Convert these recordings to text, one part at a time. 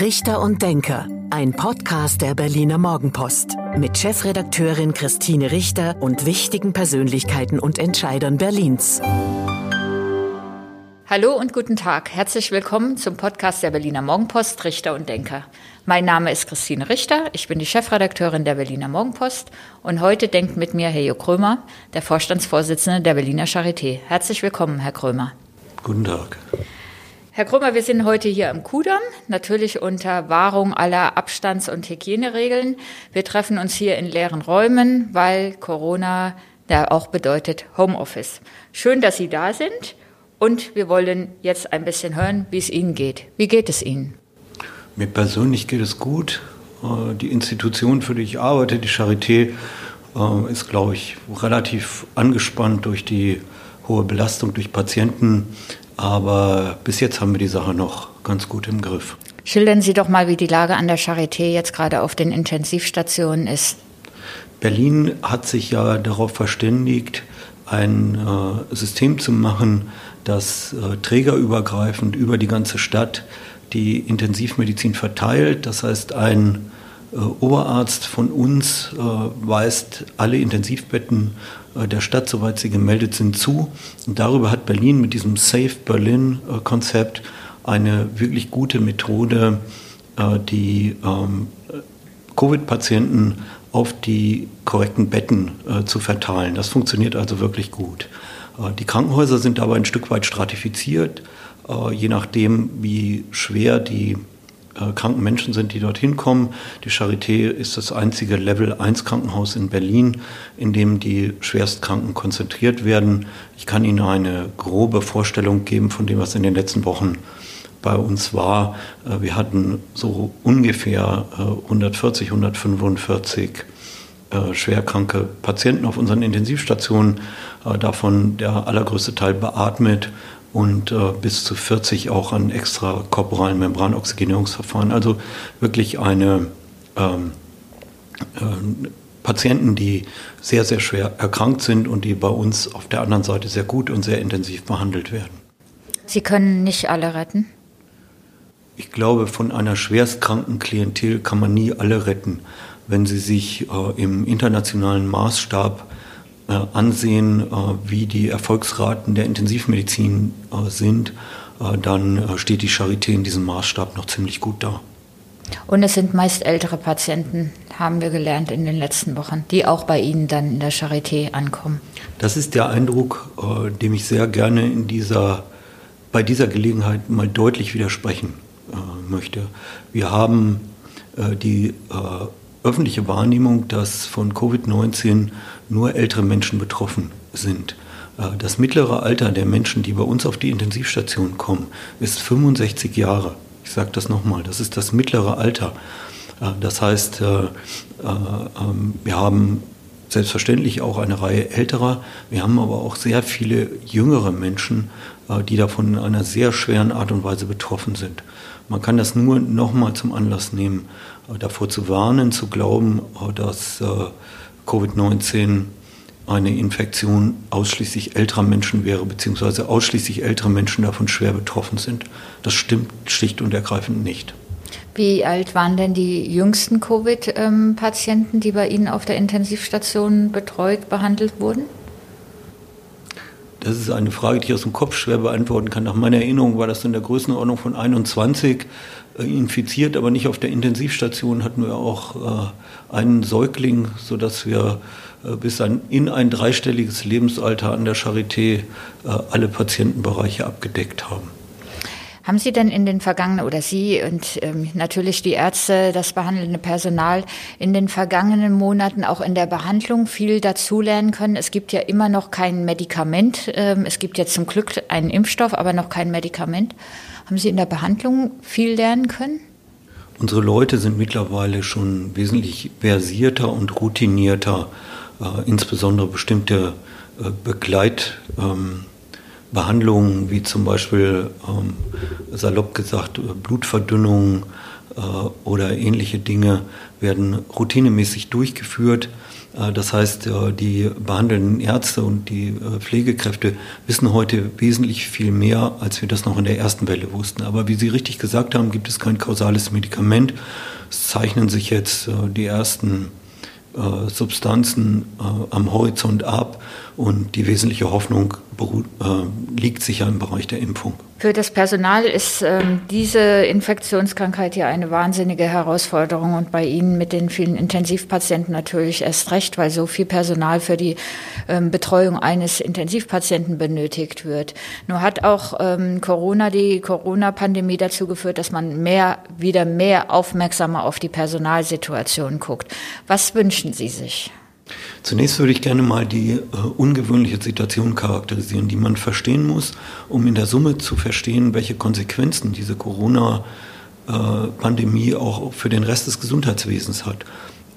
Richter und Denker, ein Podcast der Berliner Morgenpost mit Chefredakteurin Christine Richter und wichtigen Persönlichkeiten und Entscheidern Berlins. Hallo und guten Tag. Herzlich willkommen zum Podcast der Berliner Morgenpost Richter und Denker. Mein Name ist Christine Richter, ich bin die Chefredakteurin der Berliner Morgenpost und heute denkt mit mir Herr Jo Krömer, der Vorstandsvorsitzende der Berliner Charité. Herzlich willkommen, Herr Krömer. Guten Tag. Herr Krümmer, wir sind heute hier am Kudamm, natürlich unter Wahrung aller Abstands- und Hygieneregeln. Wir treffen uns hier in leeren Räumen, weil Corona ja auch bedeutet Homeoffice. Schön, dass Sie da sind und wir wollen jetzt ein bisschen hören, wie es Ihnen geht. Wie geht es Ihnen? Mir persönlich geht es gut. Äh, die Institution, für die ich arbeite, die Charité, äh, ist, glaube ich, relativ angespannt durch die hohe Belastung durch Patienten. Aber bis jetzt haben wir die Sache noch ganz gut im Griff. Schildern Sie doch mal, wie die Lage an der Charité jetzt gerade auf den Intensivstationen ist. Berlin hat sich ja darauf verständigt, ein äh, System zu machen, das äh, trägerübergreifend über die ganze Stadt die Intensivmedizin verteilt. Das heißt, ein äh, Oberarzt von uns äh, weist alle Intensivbetten der Stadt, soweit sie gemeldet sind, zu. Und darüber hat Berlin mit diesem Safe Berlin-Konzept eine wirklich gute Methode, die ähm, Covid-Patienten auf die korrekten Betten zu verteilen. Das funktioniert also wirklich gut. Die Krankenhäuser sind dabei ein Stück weit stratifiziert, je nachdem, wie schwer die äh, kranken Menschen sind, die dorthin kommen. Die Charité ist das einzige Level 1 Krankenhaus in Berlin, in dem die Schwerstkranken konzentriert werden. Ich kann Ihnen eine grobe Vorstellung geben von dem, was in den letzten Wochen bei uns war. Äh, wir hatten so ungefähr 140, äh, 145 schwerkranke Patienten auf unseren Intensivstationen, davon der allergrößte Teil beatmet und äh, bis zu 40 auch an extrakorporalen Membranoxygenierungsverfahren. Also wirklich eine ähm, äh, Patienten, die sehr, sehr schwer erkrankt sind und die bei uns auf der anderen Seite sehr gut und sehr intensiv behandelt werden. Sie können nicht alle retten? Ich glaube, von einer schwerstkranken Klientel kann man nie alle retten. Wenn sie sich äh, im internationalen Maßstab ansehen, äh, wie die Erfolgsraten der Intensivmedizin äh, sind, dann steht die Charité in diesem Maßstab noch ziemlich gut da. Und es sind meist ältere Patienten, haben wir gelernt in den letzten Wochen, die auch bei Ihnen dann in der Charité ankommen. Das ist der Eindruck, dem ich sehr gerne in dieser, bei dieser Gelegenheit mal deutlich widersprechen möchte. Wir haben die öffentliche Wahrnehmung, dass von Covid-19 nur ältere Menschen betroffen sind. Äh, das mittlere Alter der Menschen, die bei uns auf die Intensivstation kommen, ist 65 Jahre. Ich sage das nochmal, das ist das mittlere Alter. Äh, das heißt, äh, ähm, wir haben selbstverständlich auch eine Reihe älterer, wir haben aber auch sehr viele jüngere Menschen, die davon in einer sehr schweren Art und Weise betroffen sind. Man kann das nur nochmal zum Anlass nehmen, davor zu warnen, zu glauben, dass Covid-19 eine Infektion ausschließlich älterer Menschen wäre, beziehungsweise ausschließlich ältere Menschen davon schwer betroffen sind. Das stimmt schlicht und ergreifend nicht. Wie alt waren denn die jüngsten Covid-Patienten, die bei Ihnen auf der Intensivstation betreut, behandelt wurden? Das ist eine Frage, die ich aus dem Kopf schwer beantworten kann. Nach meiner Erinnerung war das in der Größenordnung von 21 äh, infiziert, aber nicht auf der Intensivstation hatten wir auch äh, einen Säugling, sodass wir äh, bis in ein dreistelliges Lebensalter an der Charité alle Patientenbereiche abgedeckt haben. Haben Sie denn in den vergangenen, oder Sie und ähm, natürlich die Ärzte, das behandelnde Personal, in den vergangenen Monaten auch in der Behandlung viel dazulernen können? Es gibt ja immer noch kein Medikament. Ähm, es gibt jetzt zum Glück einen Impfstoff, aber noch kein Medikament. Haben Sie in der Behandlung viel lernen können? Unsere Leute sind mittlerweile schon wesentlich versierter und routinierter, äh, insbesondere bestimmte äh, Begleitbehandlungen, ähm, wie zum Beispiel ähm, salopp gesagt Blutverdünnung, oder ähnliche Dinge werden routinemäßig durchgeführt. Äh, das heißt, äh, die behandelnden Ärzte und die äh, Pflegekräfte wissen heute wesentlich viel mehr, als wir das noch in der ersten Welle wussten. Aber wie Sie richtig gesagt haben, gibt es kein kausales Medikament. Es zeichnen sich jetzt die ersten Substanzen am Horizont ab und die wesentliche Hoffnung liegt sicher im Bereich der Impfung. Für das Personal ist ähm, diese Infektionskrankheit ja eine wahnsinnige Herausforderung und bei Ihnen mit den vielen Intensivpatienten natürlich erst recht, weil so viel Personal für die ähm, Betreuung eines Intensivpatienten benötigt wird. Nur hat auch ähm, Corona, die Corona-Pandemie dazu geführt, dass man mehr, wieder mehr aufmerksamer auf die Personalsituation guckt. Was wünschen Sie sich? Zunächst würde ich gerne mal die äh, ungewöhnliche Situation charakterisieren, die man verstehen muss, um in der Summe zu verstehen, welche Konsequenzen diese Corona-Pandemie äh, auch für den Rest des Gesundheitswesens hat.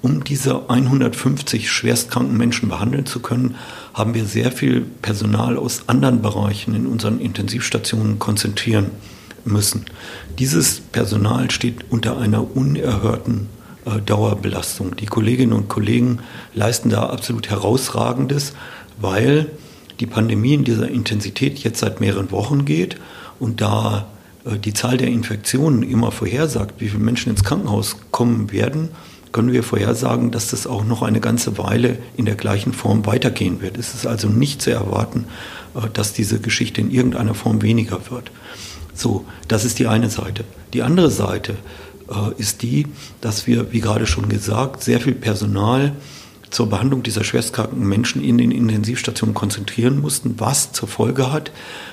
Um diese 150 schwerstkranken Menschen behandeln zu können, haben wir sehr viel Personal aus anderen Bereichen in unseren Intensivstationen konzentrieren müssen. Dieses Personal steht unter einer unerhörten Dauerbelastung. Die Kolleginnen und Kollegen leisten da absolut herausragendes, weil die Pandemie in dieser Intensität jetzt seit mehreren Wochen geht und da äh, die Zahl der Infektionen immer vorhersagt, wie viele Menschen ins Krankenhaus kommen werden, können wir vorhersagen, dass das auch noch eine ganze Weile in der gleichen Form weitergehen wird. Es ist also nicht zu erwarten, äh, dass diese Geschichte in irgendeiner Form weniger wird. So, das ist die eine Seite. Die andere Seite äh, ist die, dass wir, wie gerade schon gesagt, sehr viel Personal zur Behandlung dieser schwerstkranken Menschen in den Intensivstationen konzentrieren mussten, was zur Folge hat,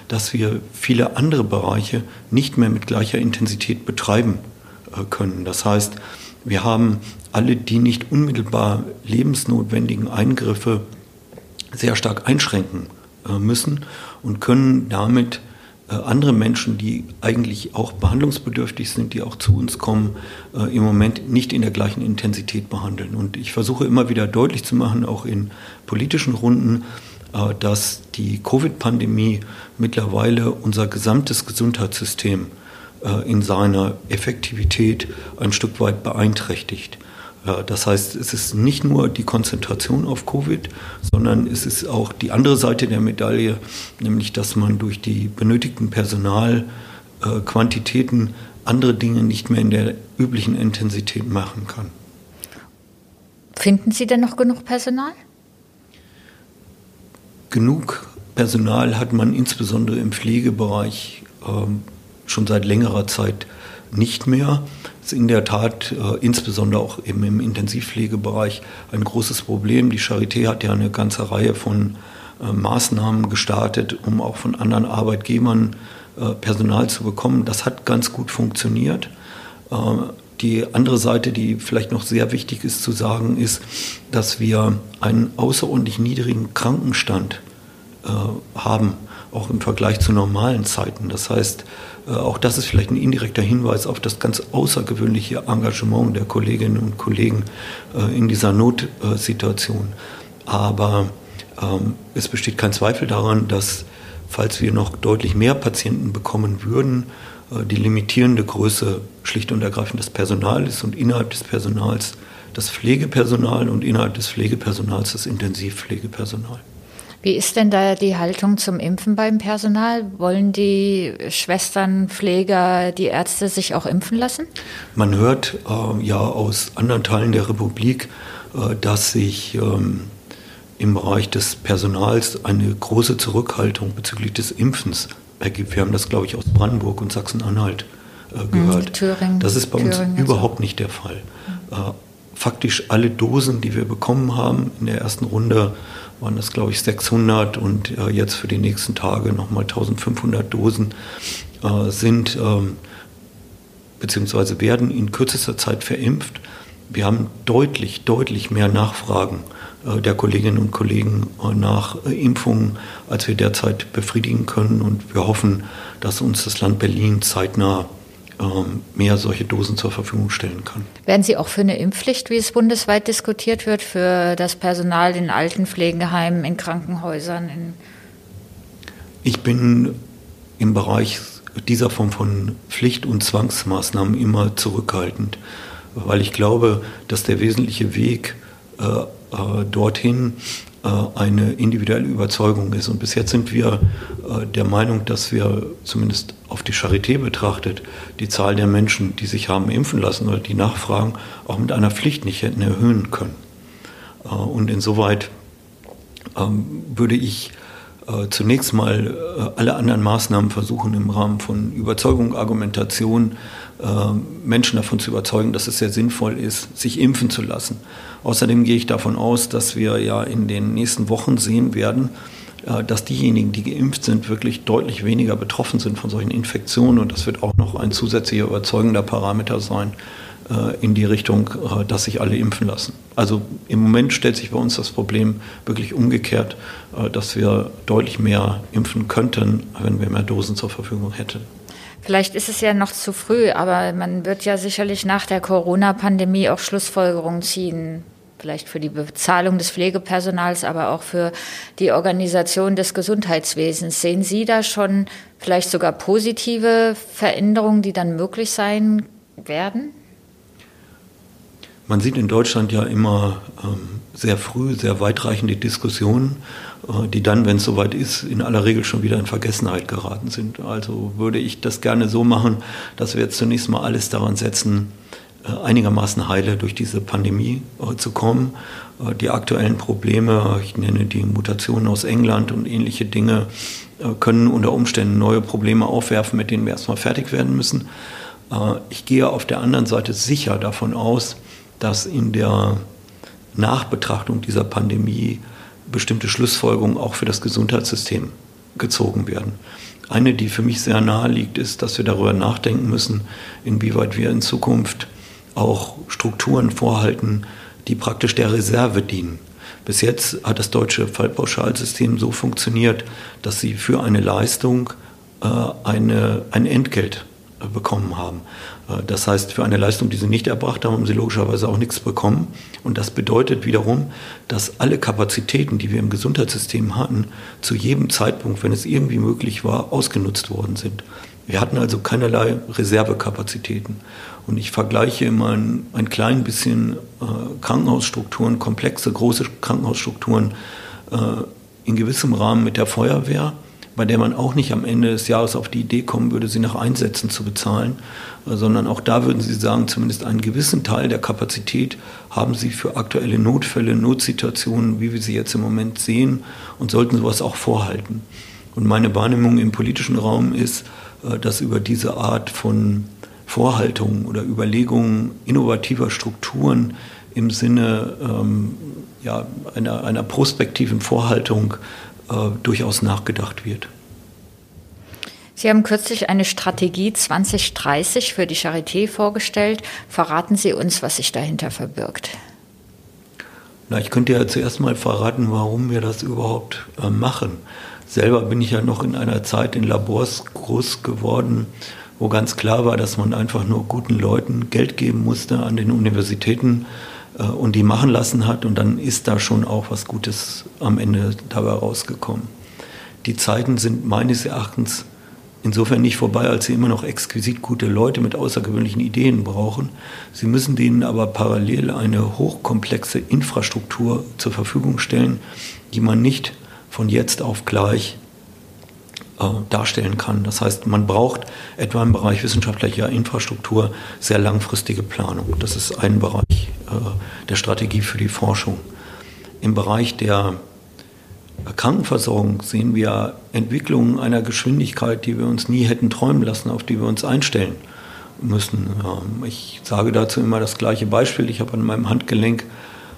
dass wir viele andere Bereiche nicht mehr mit gleicher Intensität betreiben äh, können. Das heißt, wir haben alle die nicht unmittelbar lebensnotwendigen Eingriffe sehr stark einschränken äh, müssen und können damit äh, andere Menschen, die eigentlich auch behandlungsbedürftig sind, die auch zu uns kommen, äh, im Moment nicht in der gleichen Intensität behandeln. Und ich versuche immer wieder deutlich zu machen, auch in politischen Runden, äh, dass die Covid-Pandemie mittlerweile unser gesamtes Gesundheitssystem in seiner Effektivität ein Stück weit beeinträchtigt. Das heißt, es ist nicht nur die Konzentration auf Covid, sondern es ist auch die andere Seite der Medaille, nämlich dass man durch die benötigten Personalquantitäten andere Dinge nicht mehr in der üblichen Intensität machen kann. Finden Sie denn noch genug Personal? Genug Personal hat man insbesondere im Pflegebereich ähm, schon seit längerer Zeit nicht mehr ist in der Tat äh, insbesondere auch eben im Intensivpflegebereich ein großes Problem. Die Charité hat ja eine ganze Reihe von äh, Maßnahmen gestartet, um auch von anderen Arbeitgebern äh, Personal zu bekommen. Das hat ganz gut funktioniert. Äh, die andere Seite, die vielleicht noch sehr wichtig ist zu sagen, ist, dass wir einen außerordentlich niedrigen Krankenstand äh, haben, auch im Vergleich zu normalen Zeiten. Das heißt, äh, auch das ist vielleicht ein indirekter Hinweis auf das ganz außergewöhnliche Engagement der Kolleginnen und Kollegen äh, in dieser Notsituation. Aber ähm, es besteht kein Zweifel daran, dass falls wir noch deutlich mehr Patienten bekommen würden, äh, die limitierende Größe schlicht und ergreifend das Personal ist und innerhalb des Personals das Pflegepersonal und innerhalb des Pflegepersonals das Intensivpflegepersonal. Wie ist denn da die Haltung zum Impfen beim Personal? Wollen die Schwestern, Pfleger, die Ärzte sich auch impfen lassen? Man hört äh, ja aus anderen Teilen der Republik, äh, dass sich ähm, im Bereich des Personals eine große Zurückhaltung bezüglich des Impfens ergibt. Wir haben das, glaube ich, aus Brandenburg und Sachsen-Anhalt äh, hm, gehört. Thüringen, das ist bei Thüringen uns überhaupt nicht der Fall. Äh, faktisch alle Dosen, die wir bekommen haben in der ersten Runde, waren das, glaube ich, 600 und äh, jetzt für die nächsten Tage nochmal 1500 Dosen äh, sind ähm, beziehungsweise werden in kürzester Zeit verimpft. Wir haben deutlich, deutlich mehr Nachfragen äh, der Kolleginnen und Kollegen äh, nach äh, Impfungen, als wir derzeit befriedigen können. Und wir hoffen, dass uns das Land Berlin zeitnah mehr solche Dosen zur Verfügung stellen kann. Werden Sie auch für eine Impfpflicht, wie es bundesweit diskutiert wird, für das Personal in Altenpflegeheimen, in Krankenhäusern? In ich bin im Bereich dieser Form von Pflicht- und Zwangsmaßnahmen immer zurückhaltend, weil ich glaube, dass der wesentliche Weg äh, äh, dorthin eine individuelle Überzeugung ist. Und bis jetzt sind wir äh, der Meinung, dass wir zumindest auf die Charité betrachtet die Zahl der Menschen, die sich haben impfen lassen oder die nachfragen, auch mit einer Pflicht nicht hätten erhöhen können. Äh, und insoweit ähm, würde ich äh, zunächst mal äh, alle anderen Maßnahmen versuchen im Rahmen von Überzeugung, Argumentation, äh, Menschen davon zu überzeugen, dass es sehr sinnvoll ist, sich impfen zu lassen. Außerdem gehe ich davon aus, dass wir ja in den nächsten Wochen sehen werden, äh, dass diejenigen, die geimpft sind, wirklich deutlich weniger betroffen sind von solchen Infektionen. Und das wird auch noch ein zusätzlicher überzeugender Parameter sein, in die Richtung, äh, dass sich alle impfen lassen. Also im Moment stellt sich bei uns das Problem wirklich umgekehrt, äh, dass wir deutlich mehr impfen könnten, wenn wir mehr Dosen zur Verfügung hätten. Vielleicht ist es ja noch zu früh, aber man wird ja sicherlich nach der Corona-Pandemie auch Schlussfolgerungen ziehen. Vielleicht für die Bezahlung des Pflegepersonals, aber auch für die Organisation des Gesundheitswesens. Sehen Sie da schon vielleicht sogar positive Veränderungen, die dann möglich sein werden? Man sieht in Deutschland ja immer ähm, sehr früh sehr weitreichende Diskussionen, äh, die dann, wenn es soweit ist, in aller Regel schon wieder in Vergessenheit geraten sind. Also würde ich das gerne so machen, dass wir jetzt zunächst mal alles daran setzen, äh, einigermaßen heile durch diese Pandemie äh, zu kommen. Äh, die aktuellen Probleme, ich nenne die Mutationen aus England und ähnliche Dinge, äh, können unter Umständen neue Probleme aufwerfen, mit denen wir erstmal fertig werden müssen. Ich gehe auf der anderen Seite sicher davon aus, dass in der Nachbetrachtung dieser Pandemie bestimmte Schlussfolgerungen auch für das Gesundheitssystem gezogen werden. Eine, die für mich sehr nahe liegt, ist, dass wir darüber nachdenken müssen, inwieweit wir in Zukunft auch Strukturen vorhalten, die praktisch der Reserve dienen. Bis jetzt hat das deutsche Fallpauschalsystem so funktioniert, dass sie für eine Leistung äh, eine, ein Entgelt bekommen haben. Äh, das heißt, für eine Leistung, die sie nicht erbracht haben, haben sie logischerweise auch nichts bekommen. Und das bedeutet wiederum, dass alle Kapazitäten, die wir im Gesundheitssystem hatten, zu jedem Zeitpunkt, wenn es irgendwie möglich war, ausgenutzt worden sind. Wir hatten also keinerlei Reservekapazitäten. Und ich vergleiche immer ein, ein klein bisschen äh, Krankenhausstrukturen, komplexe, große Krankenhausstrukturen äh, in gewissem Rahmen mit der Feuerwehr bei der man auch nicht am Ende des Jahres auf die Idee kommen würde, sie nach Einsätzen zu bezahlen, sondern auch da würden Sie sagen, zumindest einen gewissen Teil der Kapazität haben Sie für aktuelle Notfälle, Notsituationen, wie wir sie jetzt im Moment sehen und sollten sowas auch vorhalten. Und meine Wahrnehmung im politischen Raum ist, äh, dass über diese Art von Vorhaltungen oder Überlegungen innovativer Strukturen im Sinne ähm, ja, einer, einer prospektiven Vorhaltung äh, durchaus nachgedacht wird. Sie haben kürzlich eine Strategie 2030 für die Charité vorgestellt. Verraten Sie uns, was sich dahinter verbirgt. Na, ich könnte ja zuerst mal verraten, warum wir das überhaupt äh, machen. Selber bin ich ja noch in einer Zeit in Labors groß geworden, wo ganz klar war, dass man einfach nur guten Leuten Geld geben musste an den Universitäten äh, und die machen lassen hat und dann ist da schon auch was Gutes am Ende dabei rausgekommen. Die Zeiten sind meines Erachtens insofern nicht vorbei, als sie immer noch exquisit gute Leute mit außergewöhnlichen Ideen brauchen. Sie müssen denen aber parallel eine hochkomplexe Infrastruktur zur Verfügung stellen, die man nicht von jetzt auf gleich äh, darstellen kann. Das heißt, man braucht etwa im Bereich wissenschaftlicher Infrastruktur sehr langfristige Planung. Das ist ein Bereich äh, der Strategie für die Forschung. Im Bereich der Krankenversorgung sehen wir Entwicklungen einer Geschwindigkeit, die wir uns nie hätten träumen lassen, auf die wir uns einstellen müssen. Ähm, ich sage dazu immer das gleiche Beispiel. Ich habe an meinem Handgelenk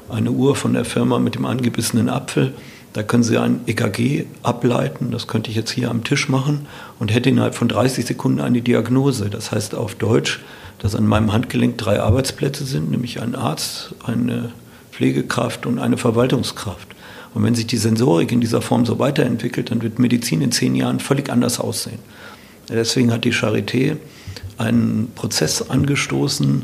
eine Uhr von der Firma mit dem angebissenen Apfel. Da können Sie ein EKG ableiten, das könnte ich jetzt hier am Tisch machen und hätte innerhalb von 30 Sekunden eine Diagnose. Das heißt auf Deutsch, dass an meinem Handgelenk drei Arbeitsplätze sind, nämlich ein Arzt, eine Pflegekraft und eine Verwaltungskraft. Und wenn sich die Sensorik in dieser Form so weiterentwickelt, dann wird Medizin in zehn Jahren völlig anders aussehen. Deswegen hat die Charité einen Prozess angestoßen,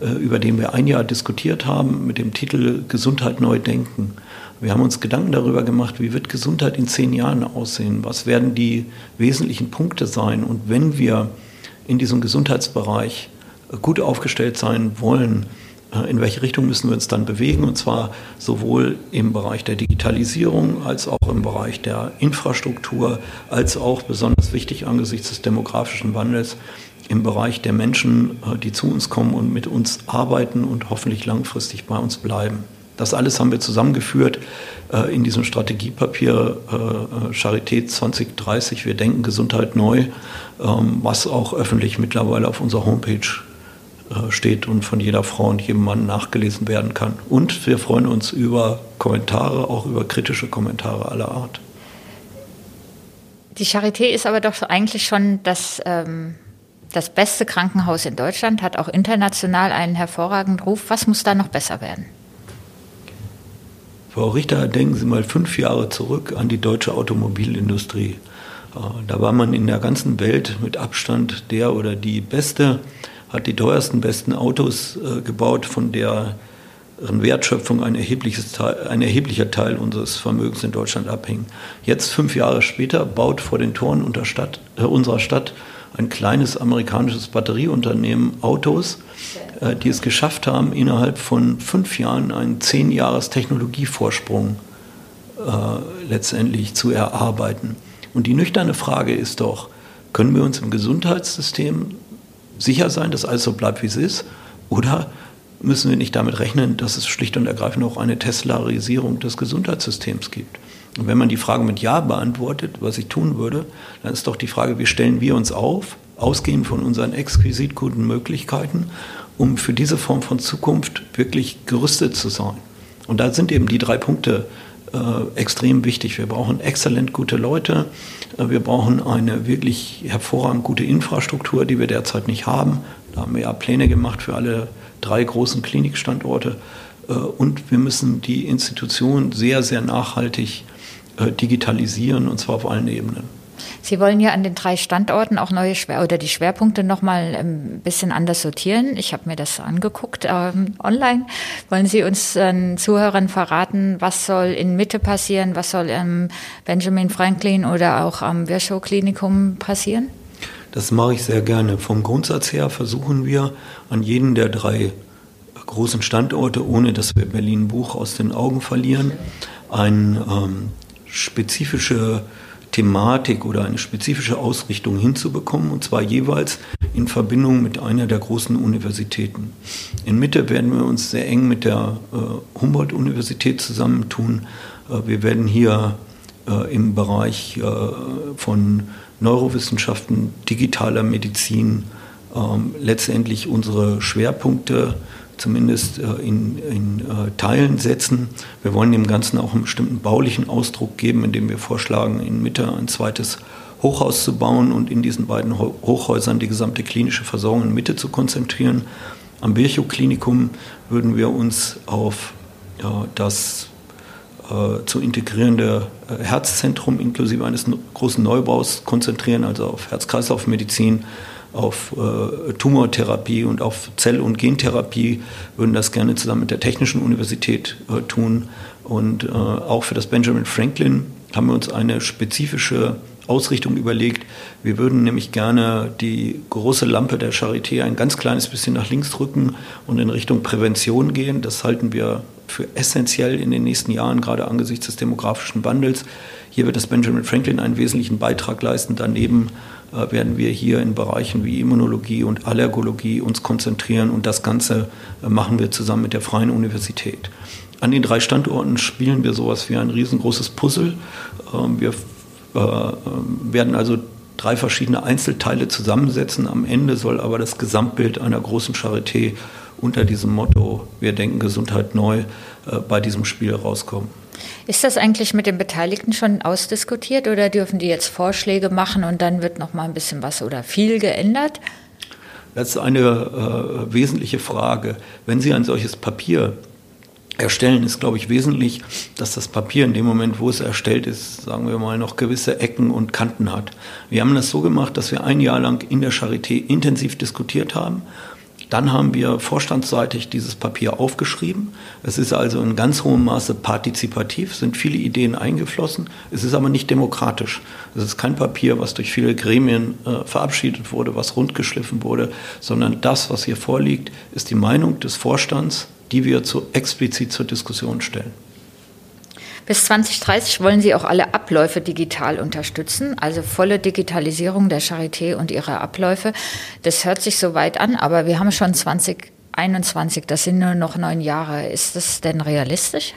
äh, über den wir ein Jahr diskutiert haben mit dem Titel Gesundheit neu denken. Wir haben uns Gedanken darüber gemacht, wie wird Gesundheit in zehn Jahren aussehen, was werden die wesentlichen Punkte sein. Und wenn wir in diesem Gesundheitsbereich gut aufgestellt sein wollen, äh, in welche Richtung müssen wir uns dann bewegen, und zwar sowohl im Bereich der Digitalisierung als auch im Bereich der Infrastruktur, als auch besonders wichtig angesichts des demografischen Wandels im Bereich der Menschen, äh, die zu uns kommen und mit uns arbeiten und hoffentlich langfristig bei uns bleiben. Das alles haben wir zusammengeführt äh, in diesem Strategiepapier Charité 2030. Wir denken Gesundheit neu, ähm, was auch öffentlich mittlerweile auf unserer Homepage steht und von jeder Frau und jedem Mann nachgelesen werden kann. Und wir freuen uns über Kommentare, auch über kritische Kommentare aller Art. Die Charité ist aber doch eigentlich schon das, ähm, das beste Krankenhaus in Deutschland, hat auch international einen hervorragenden Ruf. Was muss da noch besser werden? Frau Richter, denken Sie mal fünf Jahre zurück an die deutsche Automobilindustrie. Äh, da war man in der ganzen Welt mit Abstand der oder die beste hat die teuersten, besten Autos äh, gebaut, von deren Wertschöpfung ein, erhebliches Teil, ein erheblicher Teil unseres Vermögens in Deutschland abhing. Jetzt, fünf Jahre später, baut vor den Toren Stadt, äh, unserer Stadt ein kleines amerikanisches Batterieunternehmen Autos, äh, die es geschafft haben, innerhalb von fünf Jahren einen zehn Jahres Technologievorsprung äh, letztendlich zu erarbeiten. Und die nüchterne Frage ist doch, können wir uns im Gesundheitssystem sicher sein, dass alles so bleibt, wie es ist? Oder müssen wir nicht damit rechnen, dass es schlicht und ergreifend auch eine Teslarisierung des Gesundheitssystems gibt? Und wenn man die Frage mit Ja beantwortet, was ich tun würde, dann ist doch die Frage, wie stellen wir uns auf, ausgehend von unseren exquisit guten Möglichkeiten, um für diese Form von Zukunft wirklich gerüstet zu sein. Und da sind eben die drei Punkte äh, extrem wichtig. Wir brauchen exzellent gute Leute. Äh, wir brauchen eine wirklich hervorragend gute Infrastruktur, die wir derzeit nicht haben. Da haben wir ja Pläne gemacht für alle drei großen Klinikstandorte. Äh, und wir müssen die Institution sehr, sehr nachhaltig digitalisieren, und zwar auf allen Ebenen. Sie wollen ja an den drei Standorten auch neue Schwer oder die Schwerpunkte noch mal ein bisschen anders sortieren. Ich habe mir das angeguckt ähm, online. Wollen Sie uns den Zuhörern verraten, was soll in Mitte passieren, was soll im Benjamin Franklin oder auch am Virchow Klinikum passieren? Das mache ich sehr gerne. Vom Grundsatz her versuchen wir an jeden der drei großen Standorte, ohne dass wir Berlin Buch aus den Augen verlieren, eine ähm, spezifische Thematik oder eine spezifische Ausrichtung hinzubekommen, und zwar jeweils in Verbindung mit einer der großen Universitäten. In Mitte werden wir uns sehr eng mit der äh, Humboldt-Universität zusammentun. Äh, wir werden hier äh, im Bereich äh, von Neurowissenschaften, digitaler Medizin ähm, letztendlich unsere Schwerpunkte zumindest äh, in, in äh, Teilen setzen. Wir wollen dem Ganzen auch einen bestimmten baulichen Ausdruck geben, indem wir vorschlagen, in Mitte ein zweites Hochhaus zu bauen und in diesen beiden Hochhäusern die gesamte klinische Versorgung in Mitte zu konzentrieren. Am Virchow-Klinikum würden wir uns auf ja, das äh, zu integrierende äh, Herzzentrum inklusive eines großen Neubaus konzentrieren, also auf Herz-Kreislauf-Medizin, auf äh, Tumortherapie und auf Zell- und Gentherapie, würden das gerne zusammen mit der Technischen Universität äh, tun. Und äh, auch für das Benjamin Franklin haben wir uns eine spezifische Ausrichtung überlegt. Wir würden nämlich gerne die große Lampe der Charité ein ganz kleines bisschen nach links drücken und in Richtung Prävention gehen. Das halten wir für essentiell in den nächsten Jahren, gerade angesichts des demografischen Wandels. Hier wird das Benjamin Franklin einen wesentlichen Beitrag leisten. Daneben werden wir hier in Bereichen wie Immunologie und Allergologie uns konzentrieren und das Ganze äh, machen wir zusammen mit der Freien Universität. An den drei Standorten spielen wir sowas wie ein riesengroßes Puzzle. Ähm, wir äh, werden also drei verschiedene Einzelteile zusammensetzen. Am Ende soll aber das Gesamtbild einer großen Charité unter diesem Motto Wir denken Gesundheit neu bei diesem Spiel rauskommen. Ist das eigentlich mit den Beteiligten schon ausdiskutiert oder dürfen die jetzt Vorschläge machen und dann wird noch mal ein bisschen was oder viel geändert? Das ist eine äh, wesentliche Frage. Wenn Sie ein solches Papier erstellen, ist, glaube ich, wesentlich, dass das Papier in dem Moment, wo es erstellt ist, sagen wir mal, noch gewisse Ecken und Kanten hat. Wir haben das so gemacht, dass wir ein Jahr lang in der Charité intensiv diskutiert haben Dann haben wir vorstandsseitig dieses Papier aufgeschrieben. Es ist also in ganz hohem Maße partizipativ, sind viele Ideen eingeflossen. Es ist aber nicht demokratisch. Es ist kein Papier, was durch viele Gremien äh, verabschiedet wurde, was rundgeschliffen wurde, sondern das, was hier vorliegt, ist die Meinung des Vorstands, die wir zu, explizit zur Diskussion stellen. Bis 2030 wollen Sie auch alle Abläufe digital unterstützen, also volle Digitalisierung der Charité und ihrer Abläufe. Das hört sich so weit an, aber wir haben schon 2021, das sind nur noch neun Jahre. Ist das denn realistisch?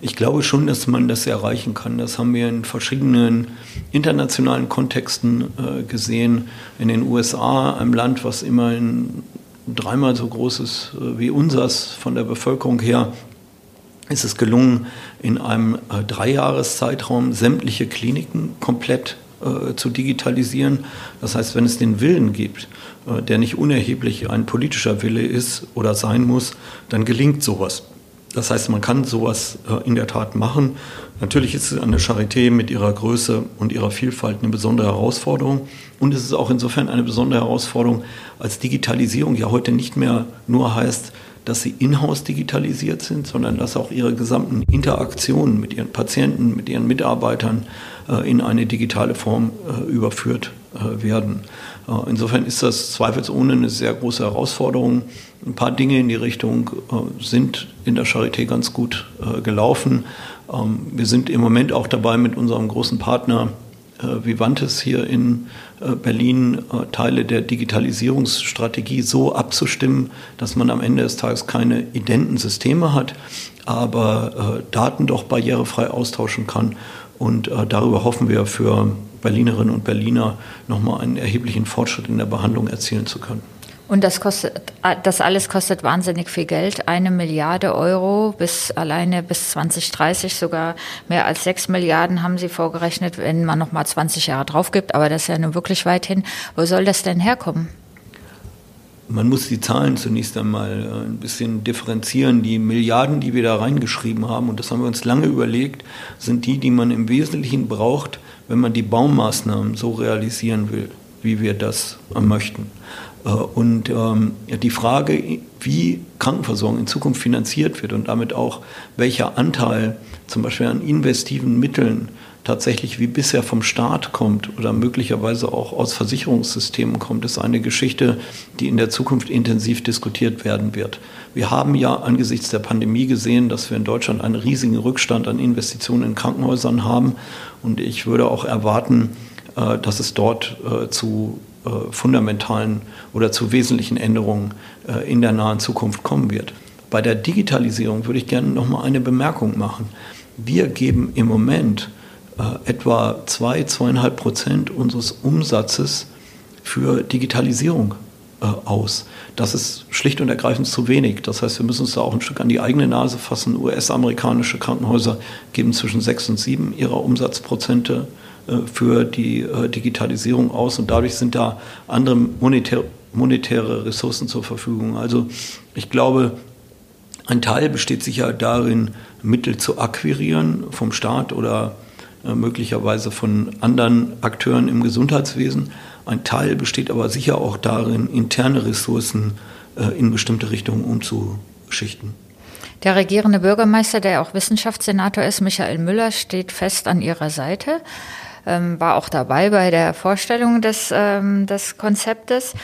Ich glaube schon, dass man das erreichen kann. Das haben wir in verschiedenen internationalen Kontexten äh, gesehen. In den USA, einem Land, was immerhin dreimal so groß ist äh, wie unseres von der Bevölkerung her, ist es gelungen, in einem äh, Dreijahreszeitraum sämtliche Kliniken komplett äh, zu digitalisieren. Das heißt, wenn es den Willen gibt, äh, der nicht unerheblich ein politischer Wille ist oder sein muss, dann gelingt sowas. Das heißt, man kann sowas äh, in der Tat machen. Natürlich ist es an Charité mit ihrer Größe und ihrer Vielfalt eine besondere Herausforderung. Und es ist auch insofern eine besondere Herausforderung, als Digitalisierung ja heute nicht mehr nur heißt, dass sie in-house digitalisiert sind, sondern dass auch ihre gesamten Interaktionen mit ihren Patienten, mit ihren Mitarbeitern äh, in eine digitale Form äh, überführt äh, werden. Äh, insofern ist das zweifelsohne eine sehr große Herausforderung. Ein paar Dinge in die Richtung äh, sind in der Charité ganz gut äh, gelaufen. Ähm, wir sind im Moment auch dabei, mit unserem großen Partner Vivantes hier in äh, Berlin äh, Teile der Digitalisierungsstrategie so abzustimmen, dass man am Ende des Tages keine identen Systeme hat, aber äh, Daten doch barrierefrei austauschen kann. Und darüber hoffen wir für Berlinerinnen und Berliner nochmal einen erheblichen Fortschritt in der Behandlung erzielen zu können. Und das kostet, das alles kostet wahnsinnig viel Geld. Eine Milliarde Euro bis alleine bis 2030 sogar mehr als sechs Milliarden haben Sie vorgerechnet, wenn man noch mal 20 Jahre drauf gibt. Aber das ist ja nun wirklich weit hin. Wo soll das denn herkommen? Man muss die Zahlen zunächst einmal äh, ein bisschen differenzieren. Die Milliarden, die wir da reingeschrieben haben, und das haben wir uns lange überlegt, sind die, die man im Wesentlichen braucht, wenn man die Baumaßnahmen so realisieren will, wie wir das möchten. Äh, und ähm, die Frage, wie Krankenversorgung in Zukunft finanziert wird und damit auch welcher Anteil zum Beispiel an investiven Mitteln tatsächlich wie bisher vom Staat kommt oder möglicherweise auch aus Versicherungssystemen kommt, ist eine Geschichte, die in der Zukunft intensiv diskutiert werden wird. Wir haben ja angesichts der Pandemie gesehen, dass wir in Deutschland einen riesigen Rückstand an Investitionen in Krankenhäusern haben. Und ich würde auch erwarten, äh, dass es dort äh, zu fundamentalen oder zu wesentlichen Änderungen äh, in der nahen Zukunft kommen wird. Bei der Digitalisierung würde ich gerne noch mal eine Bemerkung machen. Wir geben im Moment äh, etwa zwei, zweieinhalb Prozent unseres Umsatzes für Digitalisierung aus. Das ist schlicht und ergreifend zu wenig. Das heißt, wir müssen uns da auch ein Stück an die eigene Nase fassen. US-amerikanische Krankenhäuser geben zwischen sechs und sieben ihrer Umsatzprozente äh, für die äh, Digitalisierung aus und dadurch sind da andere monetär, monetäre Ressourcen zur Verfügung. Also ich glaube, ein Teil besteht sicher darin, Mittel zu akquirieren vom Staat oder äh, möglicherweise von anderen Akteuren im Gesundheitswesen. Ein Teil besteht aber sicher auch darin, interne Ressourcen in bestimmte Richtungen umzuschichten. Der regierende Bürgermeister, der auch Wissenschaftssenator ist, Michael Müller, steht fest an Ihrer Seite ähm, war auch dabei bei der Vorstellung des, ähm, des Konzeptes.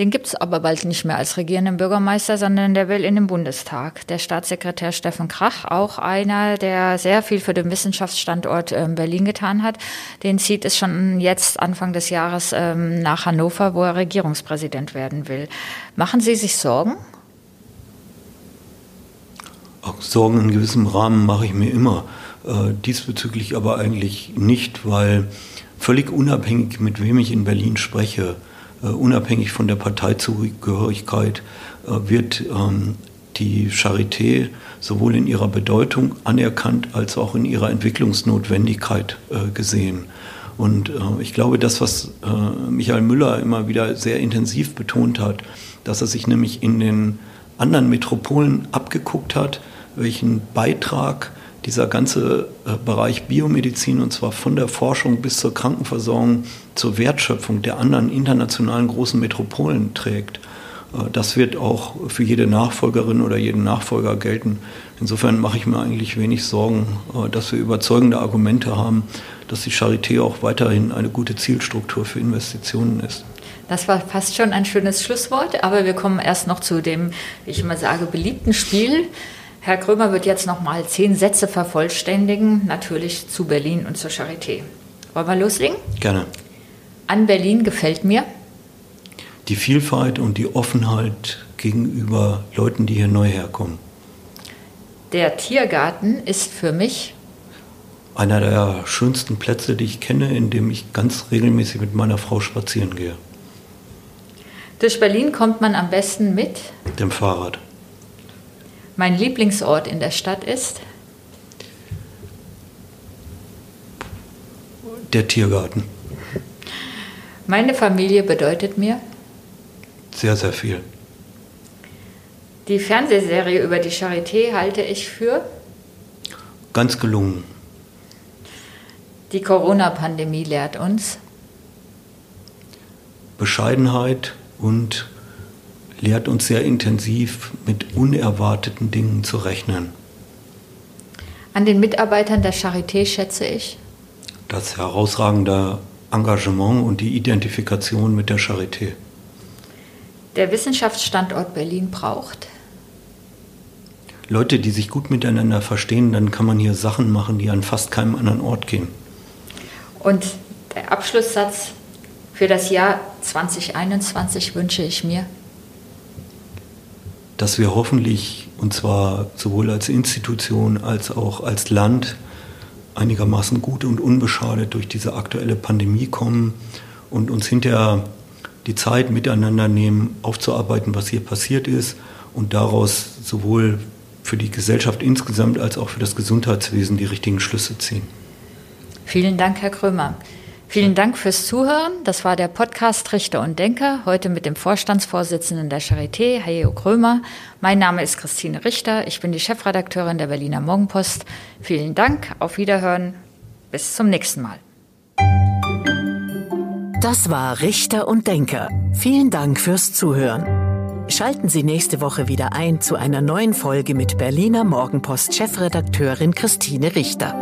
Den gibt es aber bald nicht mehr als regierenden Bürgermeister, sondern der will in den Bundestag. Der Staatssekretär Steffen Krach, auch einer, der sehr viel für den Wissenschaftsstandort ähm, Berlin getan hat, den zieht es schon jetzt Anfang des Jahres ähm, nach Hannover, wo er Regierungspräsident werden will. Machen Sie sich Sorgen? Auch Sorgen in gewissem Rahmen mache ich mir immer. Äh, diesbezüglich aber eigentlich nicht, weil völlig unabhängig, mit wem ich in Berlin spreche, äh, unabhängig von der Parteizugehörigkeit, äh, wird ähm, die Charité sowohl in ihrer Bedeutung anerkannt als auch in ihrer Entwicklungsnotwendigkeit gesehen. Und ich glaube, das, was Michael Müller immer wieder sehr intensiv betont hat, dass er sich nämlich in den anderen Metropolen abgeguckt hat, welchen Beitrag dieser ganze äh, Bereich Biomedizin und zwar von der Forschung bis zur Krankenversorgung zur Wertschöpfung der anderen internationalen großen Metropolen trägt. Äh, das wird auch für jede Nachfolgerin oder jeden Nachfolger gelten. Insofern mache ich mir eigentlich wenig Sorgen, äh, dass wir überzeugende Argumente haben, dass die Charité auch weiterhin eine gute Zielstruktur für Investitionen ist. Das war fast schon ein schönes Schlusswort, aber wir kommen erst noch zu dem, wie ich immer sage, beliebten Spiel. Herr Krömer wird jetzt noch mal zehn Sätze vervollständigen, natürlich zu Berlin und zur Charité. Wollen wir loslegen? Gerne. An Berlin gefällt mir die Vielfalt und die Offenheit gegenüber Leuten, die hier neu herkommen. Der Tiergarten ist für mich einer der schönsten Plätze, die ich kenne, in dem ich ganz regelmäßig mit meiner Frau spazieren gehe. Durch Berlin kommt man am besten mit dem Fahrrad. Mein Lieblingsort in der Stadt ist der Tiergarten. Meine Familie bedeutet mir sehr, sehr viel. Die Fernsehserie über die Charité halte ich für ganz gelungen. Die Corona-Pandemie lehrt uns Bescheidenheit und lehrt uns sehr intensiv mit unerwarteten Dingen zu rechnen. An den Mitarbeitern der Charité schätze ich das herausragende Engagement und die Identifikation mit der Charité. Der Wissenschaftsstandort Berlin braucht Leute, die sich gut miteinander verstehen, dann kann man hier Sachen machen, die an fast keinem anderen Ort gehen. Und der Abschlusssatz für das Jahr 2021 wünsche ich mir, dass wir hoffentlich, und zwar sowohl als Institution als auch als Land, einigermaßen gut und unbeschadet durch diese aktuelle Pandemie kommen und uns hinterher die Zeit miteinander nehmen, aufzuarbeiten, was hier passiert ist und daraus sowohl für die Gesellschaft insgesamt als auch für das Gesundheitswesen die richtigen Schlüsse ziehen. Vielen Dank, Herr Krömer. Vielen Dank fürs Zuhören. Das war der Podcast Richter und Denker, heute mit dem Vorstandsvorsitzenden der Charité, Hajo Krömer. Mein Name ist Christine Richter. Ich bin die Chefredakteurin der Berliner Morgenpost. Vielen Dank. Auf Wiederhören. Bis zum nächsten Mal. Das war Richter und Denker. Vielen Dank fürs Zuhören. Schalten Sie nächste Woche wieder ein zu einer neuen Folge mit Berliner Morgenpost Chefredakteurin Christine Richter.